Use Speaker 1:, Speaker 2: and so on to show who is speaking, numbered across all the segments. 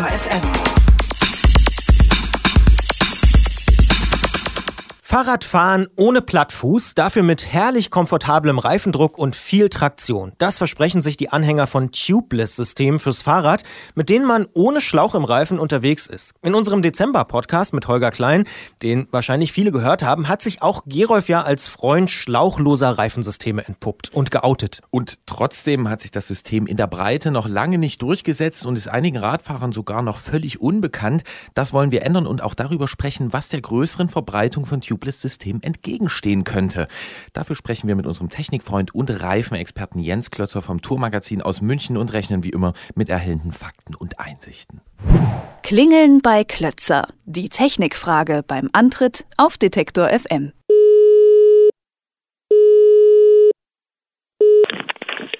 Speaker 1: Detektor FM.
Speaker 2: Fahrradfahren ohne Plattfuß, dafür mit herrlich komfortablem Reifendruck und viel Traktion. Das versprechen sich die Anhänger von Tubeless-Systemen fürs Fahrrad, mit denen man ohne Schlauch im Reifen unterwegs ist. In unserem Dezember-Podcast mit Holger Klein, den wahrscheinlich viele gehört haben, hat sich auch Gerolf ja als Freund schlauchloser Reifensysteme entpuppt und geoutet.
Speaker 3: Und trotzdem hat sich das System in der Breite noch lange nicht durchgesetzt und ist einigen Radfahrern sogar noch völlig unbekannt. Das wollen wir ändern und auch darüber sprechen, was der größeren Verbreitung von Tubeless Tubeless-System entgegenstehen könnte. Dafür sprechen wir mit unserem Technikfreund und Reifenexperten Jens Klötzer vom Tourmagazin aus München und rechnen wie immer mit erhellenden Fakten und Einsichten.
Speaker 1: Klingeln bei Klötzer. Die Technikfrage beim Antritt auf Detektor FM.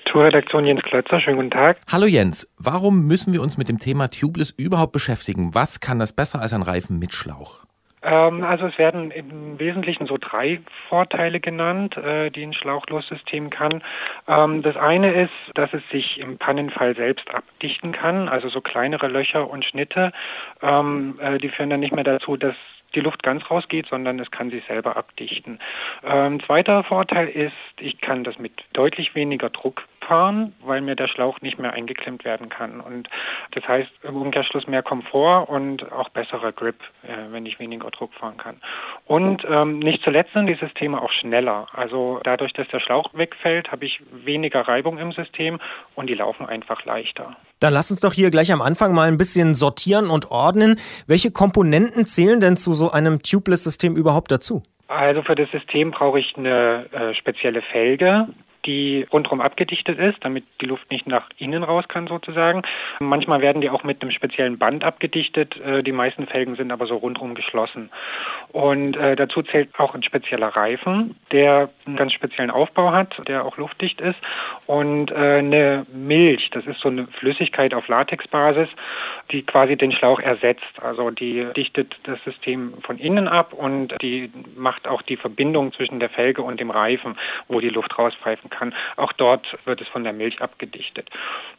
Speaker 4: Tourredaktion Jens Klötzer, schönen guten Tag.
Speaker 3: Hallo Jens, warum müssen wir uns mit dem Thema Tubeless überhaupt beschäftigen? Was kann das besser als ein Reifen mit Schlauch?
Speaker 4: Ähm, also es werden im Wesentlichen so drei Vorteile genannt, äh, die ein Schlauchlossystem kann. Ähm, das eine ist, dass es sich im Pannenfall selbst abdichten kann, also so kleinere Löcher und Schnitte, ähm, äh, die führen dann nicht mehr dazu, dass die Luft ganz rausgeht, sondern es kann sich selber abdichten. Ähm, zweiter Vorteil ist, ich kann das mit deutlich weniger Druck fahren, weil mir der Schlauch nicht mehr eingeklemmt werden kann. Und das heißt im Umkehrschluss mehr Komfort und auch besserer Grip, äh, wenn ich weniger Druck fahren kann. Und ähm, nicht zuletzt sind die Systeme auch schneller. Also dadurch, dass der Schlauch wegfällt, habe ich weniger Reibung im System und die laufen einfach leichter.
Speaker 2: Dann lass uns doch hier gleich am Anfang mal ein bisschen sortieren und ordnen. Welche Komponenten zählen denn zu so einem Tubeless-System überhaupt dazu?
Speaker 4: Also für das System brauche ich eine äh, spezielle Felge die rundherum abgedichtet ist, damit die Luft nicht nach innen raus kann sozusagen. Manchmal werden die auch mit einem speziellen Band abgedichtet. Äh, die meisten Felgen sind aber so rundherum geschlossen. Und äh, dazu zählt auch ein spezieller Reifen, der einen ganz speziellen Aufbau hat, der auch luftdicht ist. Und äh, eine Milch, das ist so eine Flüssigkeit auf Latexbasis, die quasi den Schlauch ersetzt. Also die dichtet das System von innen ab und die macht auch die Verbindung zwischen der Felge und dem Reifen, wo die Luft rauspfeifen kann. Auch dort wird es von der Milch abgedichtet.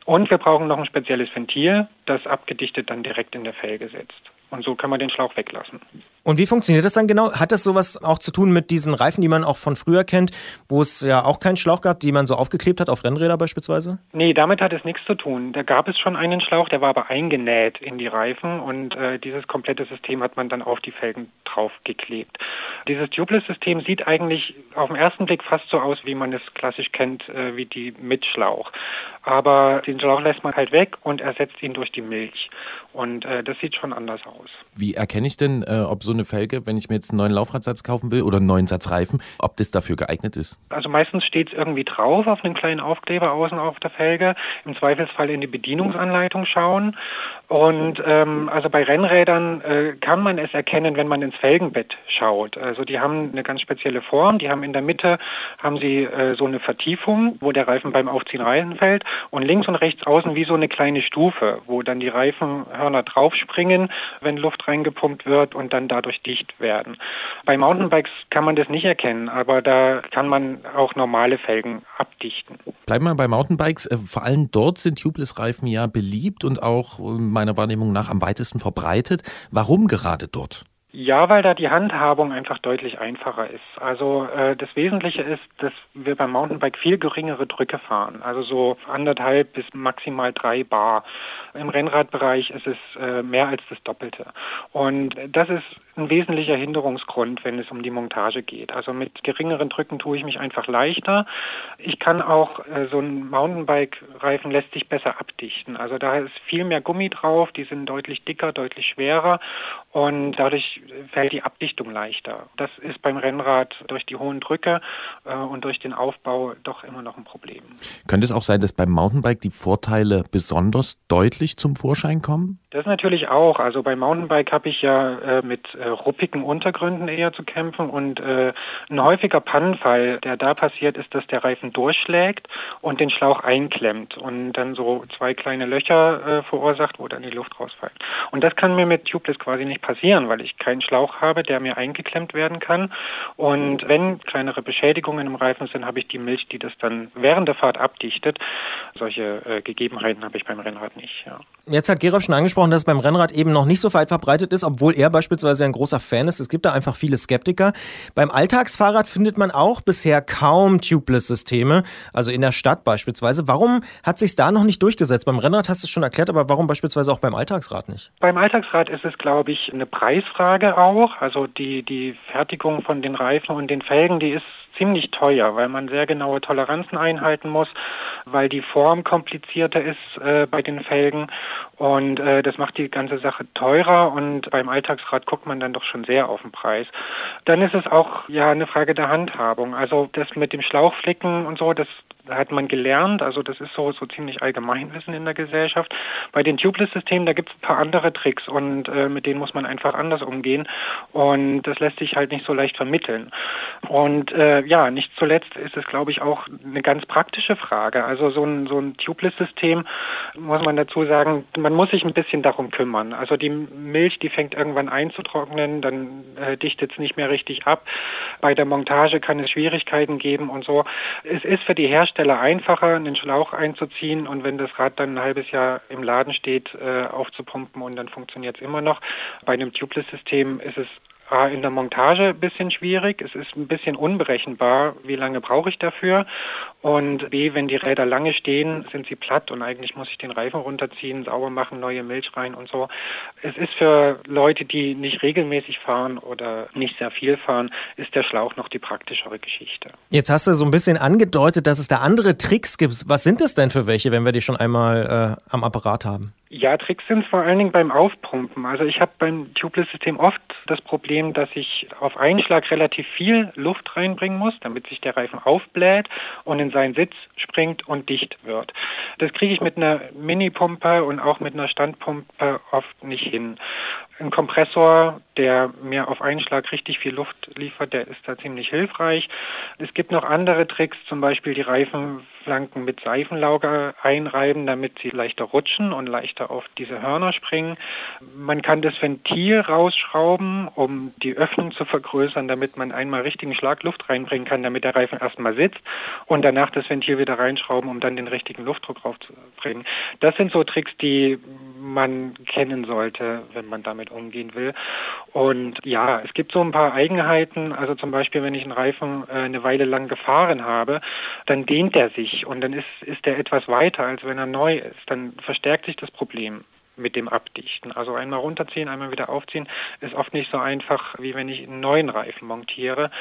Speaker 4: Und wir brauchen noch ein spezielles Ventil, das abgedichtet dann direkt in der Felge sitzt. Und so kann man den Schlauch weglassen.
Speaker 2: Und wie funktioniert das dann genau? Hat das sowas auch zu tun mit diesen Reifen, die man auch von früher kennt, wo es ja auch keinen Schlauch gab, die man so aufgeklebt hat auf Rennräder beispielsweise?
Speaker 4: Nee, damit hat es nichts zu tun. Da gab es schon einen Schlauch, der war aber eingenäht in die Reifen und äh, dieses komplette System hat man dann auf die Felgen draufgeklebt. Dieses Tubeless-System sieht eigentlich auf den ersten Blick fast so aus, wie man es klassisch kennt, äh, wie die mit Schlauch. Aber den Schlauch lässt man halt weg und ersetzt ihn durch die Milch. Und äh, das sieht schon anders aus.
Speaker 3: Wie erkenne ich denn, äh, ob so eine Felge, wenn ich mir jetzt einen neuen Laufradsatz kaufen will oder einen neuen Satz Reifen, ob das dafür geeignet ist?
Speaker 4: Also meistens steht es irgendwie drauf auf einem kleinen Aufkleber außen auf der Felge. Im Zweifelsfall in die Bedienungsanleitung schauen. Und ähm, also bei Rennrädern äh, kann man es erkennen, wenn man ins Felgenbett schaut. Also die haben eine ganz spezielle Form. Die haben in der Mitte haben sie äh, so eine Vertiefung, wo der Reifen beim Aufziehen reinfällt und links und rechts außen wie so eine kleine Stufe, wo dann die Reifenhörner draufspringen, wenn Luft reingepumpt wird und dann dadurch dicht werden. Bei Mountainbikes kann man das nicht erkennen, aber da kann man auch normale Felgen abdichten.
Speaker 3: Bleiben wir bei Mountainbikes. Äh, vor allem dort sind Tubeless-Reifen ja beliebt und auch äh, meiner Wahrnehmung nach am weitesten verbreitet. Warum gerade dort?
Speaker 4: Ja, weil da die Handhabung einfach deutlich einfacher ist. Also äh, das Wesentliche ist, dass wir beim Mountainbike viel geringere Drücke fahren, also so anderthalb bis maximal drei Bar. Im Rennradbereich ist es äh, mehr als das Doppelte. Und das ist ein wesentlicher Hinderungsgrund, wenn es um die Montage geht. Also mit geringeren Drücken tue ich mich einfach leichter. Ich kann auch, äh, so ein Mountainbike-Reifen lässt sich besser abdichten. Also da ist viel mehr Gummi drauf, die sind deutlich dicker, deutlich schwerer und dadurch fällt die Abdichtung leichter. Das ist beim Rennrad durch die hohen Drücke äh, und durch den Aufbau doch immer noch ein Problem.
Speaker 3: Könnte es auch sein, dass beim Mountainbike die Vorteile besonders deutlich zum Vorschein kommen?
Speaker 4: Das natürlich auch. Also beim Mountainbike habe ich ja äh, mit äh, ruppigen Untergründen eher zu kämpfen und äh, ein häufiger Pannenfall, der da passiert, ist, dass der Reifen durchschlägt und den Schlauch einklemmt und dann so zwei kleine Löcher äh, verursacht, wo dann die Luft rausfällt. Und das kann mir mit Tubeless quasi nicht passieren, weil ich keinen Schlauch habe, der mir eingeklemmt werden kann. Und wenn kleinere Beschädigungen im Reifen sind, habe ich die Milch, die das dann während der Fahrt abdichtet. Solche äh, Gegebenheiten habe ich beim Rennrad nicht. Ja.
Speaker 2: Jetzt hat Gerolf schon angesprochen, dass es beim Rennrad eben noch nicht so weit verbreitet ist, obwohl er beispielsweise ein großer Fan ist. Es gibt da einfach viele Skeptiker. Beim Alltagsfahrrad findet man auch bisher kaum Tubeless-Systeme, also in der Stadt beispielsweise. Warum hat sich da noch nicht durchgesetzt? Beim Rennrad hast du es schon erklärt, aber warum beispielsweise auch beim Alltagsrad nicht?
Speaker 4: Beim Alltagsrad ist es, glaube ich, eine Preisfrage auch. Also die, die Fertigung von den Reifen und den Felgen, die ist ziemlich teuer, weil man sehr genaue Toleranzen einhalten muss, weil die Form komplizierter ist äh, bei den Felgen und äh, das macht die ganze Sache teurer und beim Alltagsrad guckt man dann doch schon sehr auf den Preis. Dann ist es auch ja eine Frage der Handhabung. Also das mit dem Schlauchflicken und so, das hat man gelernt, also das ist so, so ziemlich Allgemeinwissen in der Gesellschaft. Bei den Tubeless-Systemen, da gibt es ein paar andere Tricks und äh, mit denen muss man einfach anders umgehen und das lässt sich halt nicht so leicht vermitteln. Und äh, ja, nicht zuletzt ist es, glaube ich, auch eine ganz praktische Frage. Also so ein, so ein Tubeless-System, muss man dazu sagen, man muss sich ein bisschen darum kümmern. Also die Milch, die fängt irgendwann einzutrocknen, dann äh, dichtet es nicht mehr richtig ab. Bei der Montage kann es Schwierigkeiten geben und so. Es ist für die Hersteller einfacher, einen Schlauch einzuziehen und wenn das Rad dann ein halbes Jahr im Laden steht, äh, aufzupumpen und dann funktioniert es immer noch. Bei einem Tubeless-System ist es in der Montage ein bisschen schwierig. Es ist ein bisschen unberechenbar, wie lange brauche ich dafür. Und B, wenn die Räder lange stehen, sind sie platt und eigentlich muss ich den Reifen runterziehen, sauber machen, neue Milch rein und so. Es ist für Leute, die nicht regelmäßig fahren oder nicht sehr viel fahren, ist der Schlauch noch die praktischere Geschichte.
Speaker 2: Jetzt hast du so ein bisschen angedeutet, dass es da andere Tricks gibt. Was sind das denn für welche, wenn wir die schon einmal äh, am Apparat haben?
Speaker 4: Ja, Tricks sind vor allen Dingen beim Aufpumpen. Also ich habe beim Tubeless-System oft das Problem, dass ich auf einen Schlag relativ viel Luft reinbringen muss, damit sich der Reifen aufbläht und in seinen Sitz springt und dicht wird. Das kriege ich mit einer Mini-Pumpe und auch mit einer Standpumpe oft nicht hin. Ein Kompressor, der mir auf einen Schlag richtig viel Luft liefert, der ist da ziemlich hilfreich. Es gibt noch andere Tricks, zum Beispiel die Reifenflanken mit Seifenlauge einreiben, damit sie leichter rutschen und leichter auf diese Hörner springen. Man kann das Ventil rausschrauben, um die Öffnung zu vergrößern, damit man einmal richtigen Schlag Luft reinbringen kann, damit der Reifen erstmal sitzt und danach das Ventil wieder reinschrauben, um dann den richtigen Luftdruck raufzubringen. Das sind so Tricks, die man kennen sollte, wenn man damit umgehen will. Und ja, es gibt so ein paar Eigenheiten. Also zum Beispiel, wenn ich einen Reifen äh, eine Weile lang gefahren habe, dann dehnt er sich und dann ist, ist er etwas weiter, als wenn er neu ist. Dann verstärkt sich das Problem mit dem Abdichten. Also einmal runterziehen, einmal wieder aufziehen, ist oft nicht so einfach, wie wenn ich einen neuen Reifen montiere.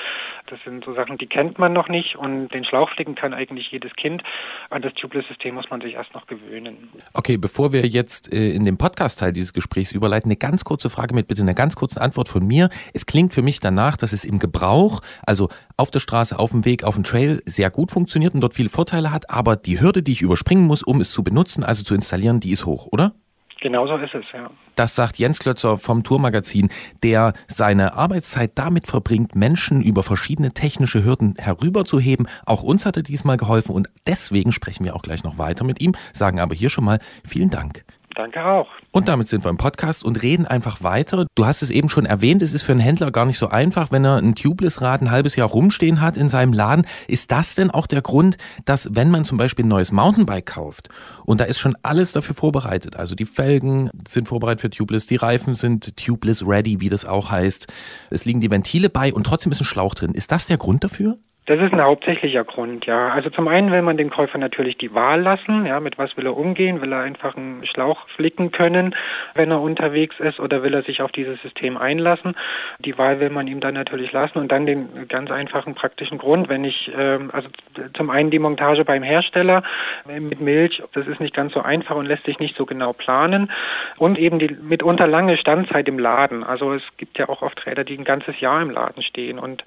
Speaker 4: Das sind so Sachen, die kennt man noch nicht und den Schlauchflicken kann eigentlich jedes Kind. An das Tubeless-System muss man sich erst noch gewöhnen.
Speaker 3: Okay, bevor wir jetzt äh, in den Podcast-Teil dieses Gesprächs überleiten, eine ganz kurze Frage mit bitte einer ganz kurzen Antwort von mir. Es klingt für mich danach, dass es im Gebrauch, also auf der Straße, auf dem Weg, auf dem Trail sehr gut funktioniert und dort viele Vorteile hat, aber die Hürde, die ich überspringen muss, um es zu benutzen, also zu installieren, die ist hoch, oder?
Speaker 4: Genauso ist es, ja.
Speaker 3: Das sagt Jens Klötzer vom Tourmagazin, der seine Arbeitszeit damit verbringt, Menschen über verschiedene technische Hürden herüberzuheben. Auch uns hat er diesmal geholfen und deswegen sprechen wir auch gleich noch weiter mit ihm, sagen aber hier schon mal vielen Dank.
Speaker 4: Danke auch.
Speaker 3: Und damit sind wir im Podcast und reden einfach weiter. Du hast es eben schon erwähnt, es ist für einen Händler gar nicht so einfach, wenn er ein Tubeless-Rad ein halbes Jahr rumstehen hat in seinem Laden. Ist das denn auch der Grund, dass wenn man zum Beispiel ein neues Mountainbike kauft und da ist schon alles dafür vorbereitet, also die Felgen sind vorbereitet für Tubeless, die Reifen sind Tubeless ready, wie das auch heißt, es liegen die Ventile bei und trotzdem ist ein Schlauch drin. Ist das der Grund dafür?
Speaker 4: Das ist ein hauptsächlicher Grund, ja. Also zum einen will man dem Käufer natürlich die Wahl lassen, ja, mit was will er umgehen, will er einfach einen Schlauch flicken können, wenn er unterwegs ist, oder will er sich auf dieses System einlassen. Die Wahl will man ihm dann natürlich lassen und dann den ganz einfachen praktischen Grund, wenn ich, ähm, also zum einen die Montage beim Hersteller mit Milch, das ist nicht ganz so einfach und lässt sich nicht so genau planen und eben die mitunter lange Standzeit im Laden. Also es gibt ja auch oft Räder, die ein ganzes Jahr im Laden stehen und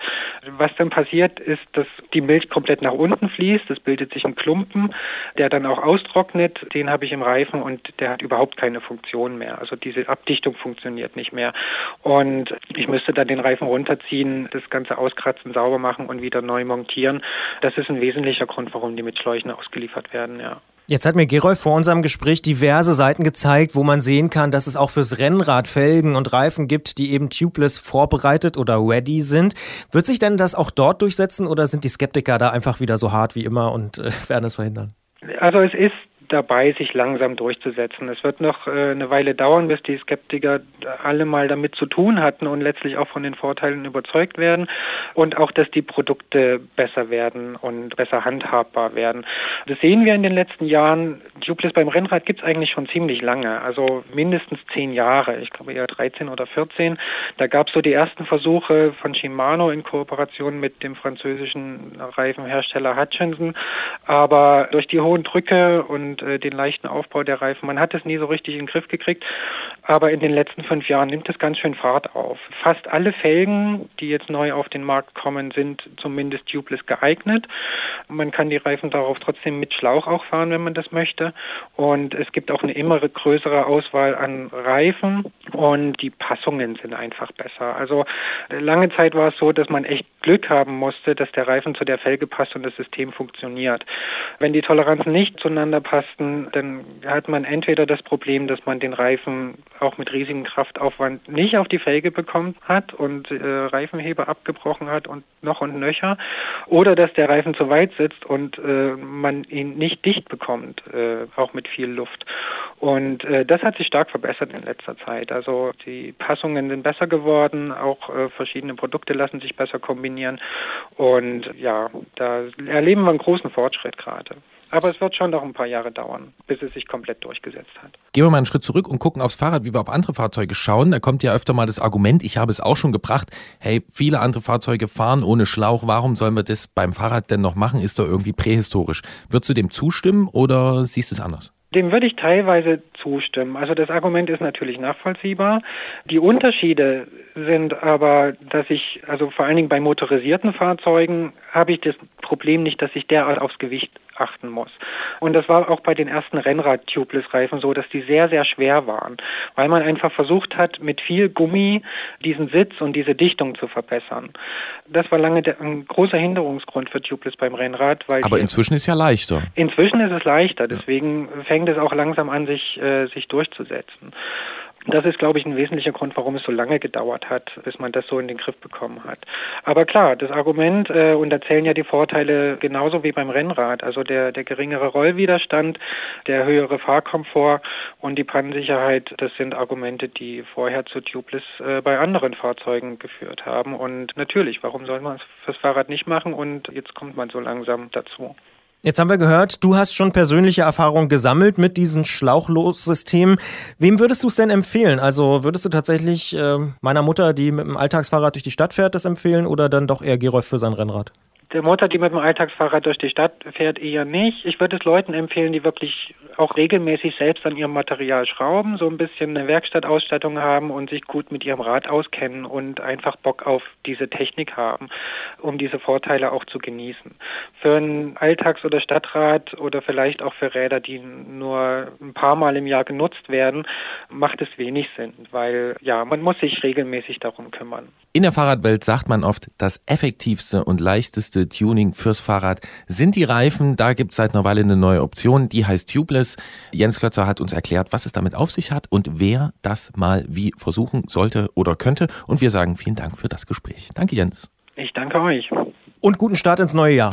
Speaker 4: was dann passiert ist, dass die Milch komplett nach unten fließt. Es bildet sich ein Klumpen, der dann auch austrocknet. Den habe ich im Reifen und der hat überhaupt keine Funktion mehr. Also diese Abdichtung funktioniert nicht mehr. Und ich müsste dann den Reifen runterziehen, das Ganze auskratzen, sauber machen und wieder neu montieren. Das ist ein wesentlicher Grund, warum die mit Schläuchen ausgeliefert werden, ja.
Speaker 2: Jetzt hat mir Gerolf vor unserem Gespräch diverse Seiten gezeigt, wo man sehen kann, dass es auch fürs Rennrad Felgen und Reifen gibt, die eben tubeless vorbereitet oder ready sind. Wird sich denn das auch dort durchsetzen oder sind die Skeptiker da einfach wieder so hart wie immer und äh, werden es verhindern?
Speaker 4: Also es ist dabei, sich langsam durchzusetzen. Es wird noch äh, eine Weile dauern, bis die Skeptiker alle mal damit zu tun hatten und letztlich auch von den Vorteilen überzeugt werden und auch, dass die Produkte besser werden und besser handhabbar werden. Das sehen wir in den letzten Jahren. Tubeless beim Rennrad gibt es eigentlich schon ziemlich lange, also mindestens zehn Jahre, ich glaube eher 13 oder 14. Da gab es so die ersten Versuche von Shimano in Kooperation mit dem französischen Reifenhersteller Hutchinson, aber durch die hohen Drücke und äh, den leichten Aufbau der Reifen, man hat es nie so richtig in den Griff gekriegt, aber in den letzten fünf Jahren nimmt es ganz schön Fahrt auf. Fast alle Felgen, die jetzt neu auf den Markt kommen, sind zumindest tubeless geeignet. Man kann die Reifen darauf trotzdem mit Schlauch auch fahren, wenn man das möchte. Und es gibt auch eine immer größere Auswahl an Reifen und die Passungen sind einfach besser. Also lange Zeit war es so, dass man echt Glück haben musste, dass der Reifen zu der Felge passt und das System funktioniert. Wenn die Toleranzen nicht zueinander passten, dann hat man entweder das Problem, dass man den Reifen auch mit riesigem Kraftaufwand nicht auf die Felge bekommen hat und äh, Reifenheber abgebrochen hat und noch und nöcher, oder dass der Reifen zu weit sitzt und äh, man ihn nicht dicht bekommt, äh, auch mit viel Luft. Und äh, das hat sich stark verbessert in letzter Zeit. Also die Passungen sind besser geworden, auch äh, verschiedene Produkte lassen sich besser kombinieren. Und ja, da erleben wir einen großen Fortschritt gerade. Aber es wird schon noch ein paar Jahre dauern, bis es sich komplett durchgesetzt hat.
Speaker 3: Gehen wir mal einen Schritt zurück und gucken aufs Fahrrad, wie wir auf andere Fahrzeuge schauen. Da kommt ja öfter mal das Argument, ich habe es auch schon gebracht, hey, viele andere Fahrzeuge fahren ohne Schlauch, warum sollen wir das beim Fahrrad denn noch machen? Ist doch irgendwie prähistorisch. Würdest du dem zustimmen oder siehst du es anders?
Speaker 4: Dem würde ich teilweise zustimmen. Also das Argument ist natürlich nachvollziehbar. Die Unterschiede sind aber, dass ich, also vor allen Dingen bei motorisierten Fahrzeugen, habe ich das Problem nicht, dass ich derart aufs Gewicht achten muss. Und das war auch bei den ersten Rennrad-Tubeless-Reifen so, dass die sehr, sehr schwer waren, weil man einfach versucht hat, mit viel Gummi diesen Sitz und diese Dichtung zu verbessern. Das war lange ein großer Hinderungsgrund für Tubeless beim Rennrad.
Speaker 3: Weil Aber inzwischen ist ja leichter.
Speaker 4: Inzwischen ist es leichter, deswegen fängt es auch langsam an, sich, äh, sich durchzusetzen. Das ist, glaube ich, ein wesentlicher Grund, warum es so lange gedauert hat, bis man das so in den Griff bekommen hat. Aber klar, das Argument, äh, und da zählen ja die Vorteile genauso wie beim Rennrad, also der, der geringere Rollwiderstand, der höhere Fahrkomfort und die Pannensicherheit, das sind Argumente, die vorher zu Tubeless äh, bei anderen Fahrzeugen geführt haben. Und natürlich, warum soll man es fürs Fahrrad nicht machen? Und jetzt kommt man so langsam dazu.
Speaker 2: Jetzt haben wir gehört, du hast schon persönliche Erfahrungen gesammelt mit diesem Schlauchlos-System. Wem würdest du es denn empfehlen? Also würdest du tatsächlich äh, meiner Mutter, die mit dem Alltagsfahrrad durch die Stadt fährt, das empfehlen oder dann doch eher Gerolf für sein Rennrad?
Speaker 4: Der Mutter, die mit dem Alltagsfahrrad durch die Stadt fährt, eher nicht. Ich würde es Leuten empfehlen, die wirklich auch regelmäßig selbst an ihrem Material schrauben, so ein bisschen eine Werkstattausstattung haben und sich gut mit ihrem Rad auskennen und einfach Bock auf diese Technik haben, um diese Vorteile auch zu genießen. Für ein Alltags- oder Stadtrad oder vielleicht auch für Räder, die nur ein paar Mal im Jahr genutzt werden, macht es wenig Sinn, weil ja, man muss sich regelmäßig darum kümmern.
Speaker 3: In der Fahrradwelt sagt man oft, das effektivste und leichteste Tuning fürs Fahrrad sind die Reifen. Da gibt es seit einer Weile eine neue Option, die heißt Tubeless. Jens Klötzer hat uns erklärt, was es damit auf sich hat und wer das mal wie versuchen sollte oder könnte. Und wir sagen vielen Dank für das Gespräch. Danke, Jens.
Speaker 4: Ich danke euch.
Speaker 2: Und guten Start ins neue Jahr.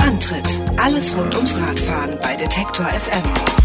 Speaker 1: Antritt: Alles rund ums Radfahren bei Detektor FM.